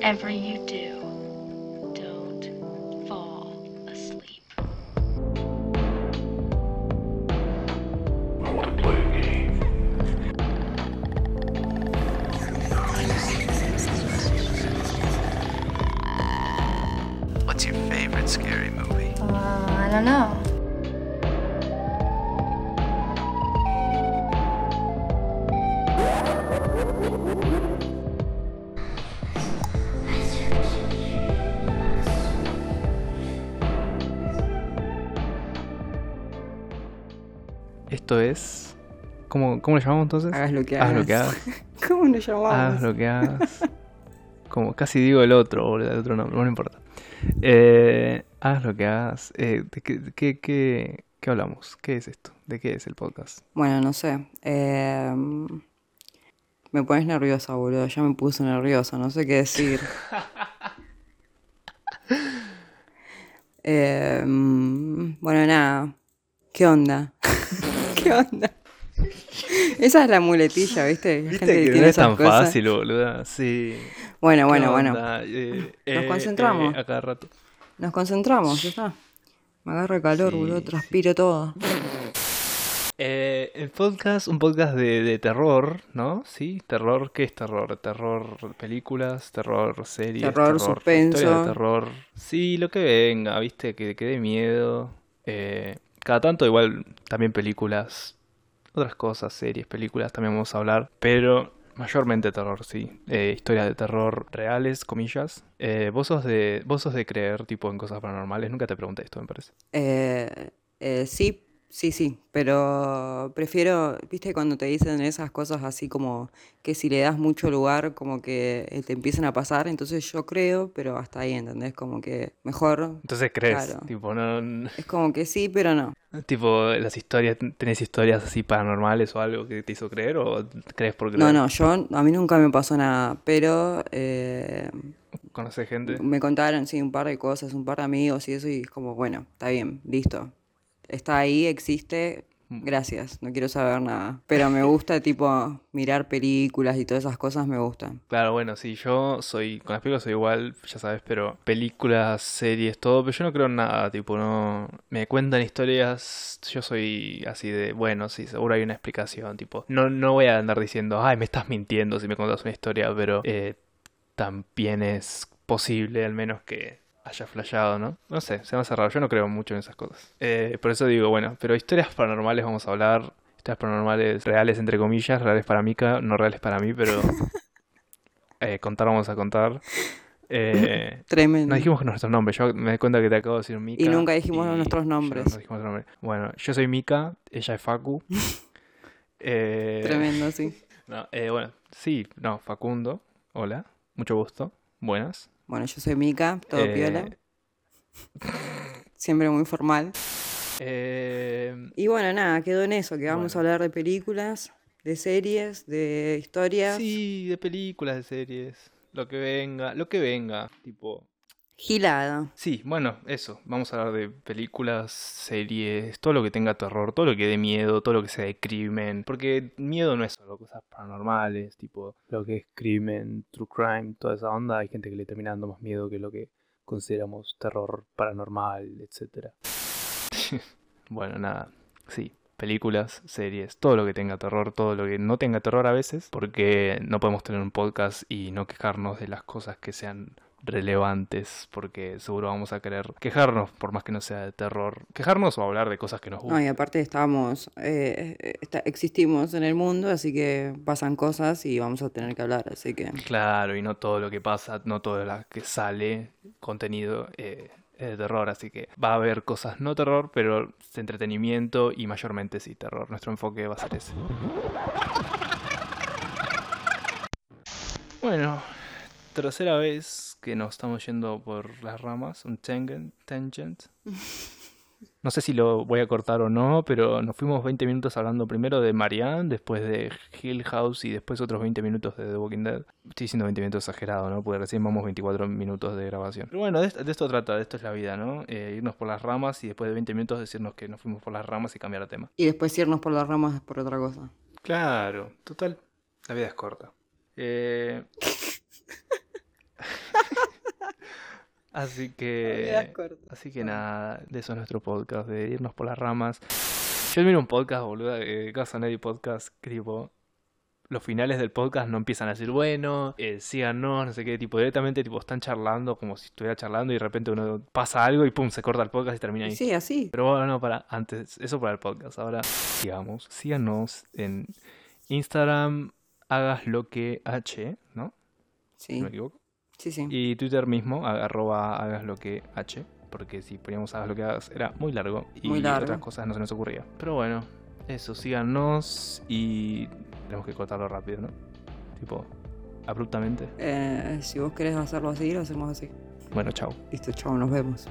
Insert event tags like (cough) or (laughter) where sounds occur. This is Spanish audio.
whatever you do, don't fall asleep. I want to play a game. What's your favorite scary movie? Uh, I don't know. Esto es. ¿Cómo, cómo lo llamamos entonces? Hagas lo que Haz hagas. lo que hagas. (laughs) ¿Cómo nos llamamos? Haz lo que hagas. Como casi digo el otro, boludo, el otro nombre, no importa. Eh, haz lo que hagas. Eh, ¿de qué, qué, qué- qué hablamos? ¿Qué es esto? ¿De qué es el podcast? Bueno, no sé. eh, me pones nerviosa, boludo. Ya me puse nerviosa, no sé qué decir. Mm, (laughs) bueno, nada. ¿Qué onda? ¿Qué onda? Esa es la muletilla, ¿viste? Gente que no tiene es tan cosas. fácil, boludo. Sí. Bueno, ¿Qué bueno, bueno. Eh, Nos eh, concentramos. eh, a cada rato. Nos concentramos, ya está. Me agarra calor, Sí, boludo. sí. Transpiro todo. Eh, el podcast, un podcast de, de terror, ¿no? Sí, terror, ¿qué es terror? Terror, películas, terror, series, Terror, suspenso. historias de terror. Sí, lo que venga, viste, que, que dé miedo. Eh, cada tanto igual también películas, otras cosas, series, películas también vamos a hablar, pero mayormente terror, sí. Eh, historias de terror reales, comillas. Eh, vos sos de, vos sos de creer tipo en cosas paranormales, nunca te pregunté esto, me parece. Eh, eh, sí, sí, sí, pero prefiero, viste, cuando te dicen esas cosas así como que si le das mucho lugar, como que eh, te empiezan a pasar, entonces yo creo, pero hasta ahí, ¿entendés? Como que mejor, Entonces crees, Claro. tipo, no... es como que sí, pero no. (laughs) Tipo, las historias, ¿tenés historias así paranormales o algo que te hizo creer o crees por creer? No, no, yo, a mí nunca me pasó nada, pero eh, ¿Conoces gente? me contaron, sí, un par de cosas, un par de amigos y eso, y es como, bueno, está bien, listo. Está ahí, existe, Mm. gracias, no quiero saber nada. Pero me gusta, (laughs) tipo, mirar películas y todas esas cosas me gustan. Claro, bueno, sí, yo soy, con las películas soy igual, ya sabes, pero películas, series, todo, pero yo no creo en nada, tipo, no, me cuentan historias, yo soy así de, bueno, sí, seguro hay una explicación, tipo, no, no voy a andar diciendo, ay, me estás mintiendo si me contas una historia, pero eh, también es posible al menos que haya flasheado, ¿no? No sé, se me hace raro, yo no creo mucho en esas cosas. Eh, por eso digo, bueno, pero historias paranormales vamos a hablar, historias paranormales reales entre comillas, reales para Mika, no reales para mí, pero (laughs) eh, contar vamos a contar. Eh, (laughs) Tremendo. no dijimos nuestros nombres, yo me doy cuenta que te acabo de decir Mika. Y nunca dijimos y nuestros nombres. no dijimos nombres. Bueno, yo soy Mika, ella es Facu. (laughs) Eh, Tremendo, sí. no, eh, bueno, sí, no, Facundo, hola, mucho gusto, buenas. Bueno, yo soy Mika, todo Eh, piola, siempre muy formal. eh, Y bueno, nada, quedó en eso, que vamos a hablar de películas, de series, de historias. sí, de películas, de series, lo que venga, lo que venga, tipo... Gilada. Sí, bueno, eso. Vamos a hablar de películas, series, todo lo que tenga terror, todo lo que dé miedo, todo lo que sea de crimen. Porque miedo no es solo cosas paranormales, tipo lo que es crimen, true crime, toda esa onda. Hay gente que le termina dando más miedo que lo que consideramos terror paranormal, etcétera. (laughs) bueno, nada. Sí, películas, series, todo lo que tenga terror, todo lo que no tenga terror a veces, porque no podemos tener un podcast y no quejarnos de las cosas que sean relevantes, porque seguro vamos a querer quejarnos, por más que no sea de terror, quejarnos o hablar de cosas que nos No, gustan. y aparte estamos, eh, está- existimos en el mundo, así que pasan cosas y vamos a tener que hablar, así que... Claro, y no todo lo que pasa, no todo lo que sale, contenido eh, es de terror, así que va a haber cosas no terror, pero de entretenimiento y mayormente sí terror. Nuestro enfoque va a ser ese. Bueno, tercera vez que nos estamos yendo por las ramas, un tangent, tangent. (laughs) No sé si lo voy a cortar o no, pero nos fuimos 20 minutos hablando primero de Marianne, después de Hill House y después otros 20 minutos de The Walking Dead. Estoy diciendo 20 minutos exagerado, ¿no? Porque recién vamos 24 minutos de grabación. Pero bueno, de, esto- trata, de esto es la vida, ¿no? Eh, irnos por las ramas y después de 20 minutos decirnos que nos fuimos por las ramas y cambiar de tema. Y después irnos por las ramas por otra cosa. Claro, total. La vida es corta. Eh, (laughs) (laughs) Así que. Así que nada, de eso es nuestro podcast, de irnos por las ramas. Yo miro un podcast, boludo, de Casa Nadie Podcast, que tipo. Los finales del podcast no empiezan a decir, bueno, eh, síganos, no sé qué, tipo, directamente tipo están charlando como si estuviera charlando y de repente uno pasa algo y pum, se corta el podcast y termina ahí. sí, así. Pero bueno, no, para, antes, eso para el podcast. Ahora, sigamos, síganos en Instagram, hagas lo que H, ¿no? Si Sí, no me equivoco. sí, sí. Y Twitter mismo, arroba hagas lo que H, porque si poníamos hagas lo que hagas era muy largo y Muy largo. otras cosas no se nos ocurría. Pero bueno, eso, síganos y tenemos que cortarlo rápido, ¿no? Tipo, abruptamente. Eh, si vos querés hacerlo así, lo hacemos así. Bueno, chao. Listo, chao, nos vemos.